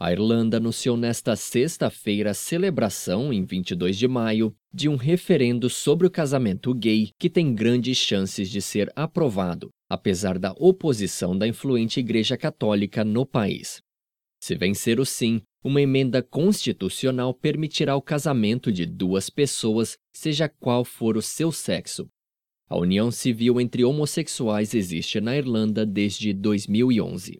A Irlanda anunciou nesta sexta-feira a celebração, em 22 de maio, de um referendo sobre o casamento gay que tem grandes chances de ser aprovado, apesar da oposição da influente Igreja Católica no país. Se vencer o sim, uma emenda constitucional permitirá o casamento de duas pessoas, seja qual for o seu sexo. A união civil entre homossexuais existe na Irlanda desde 2011.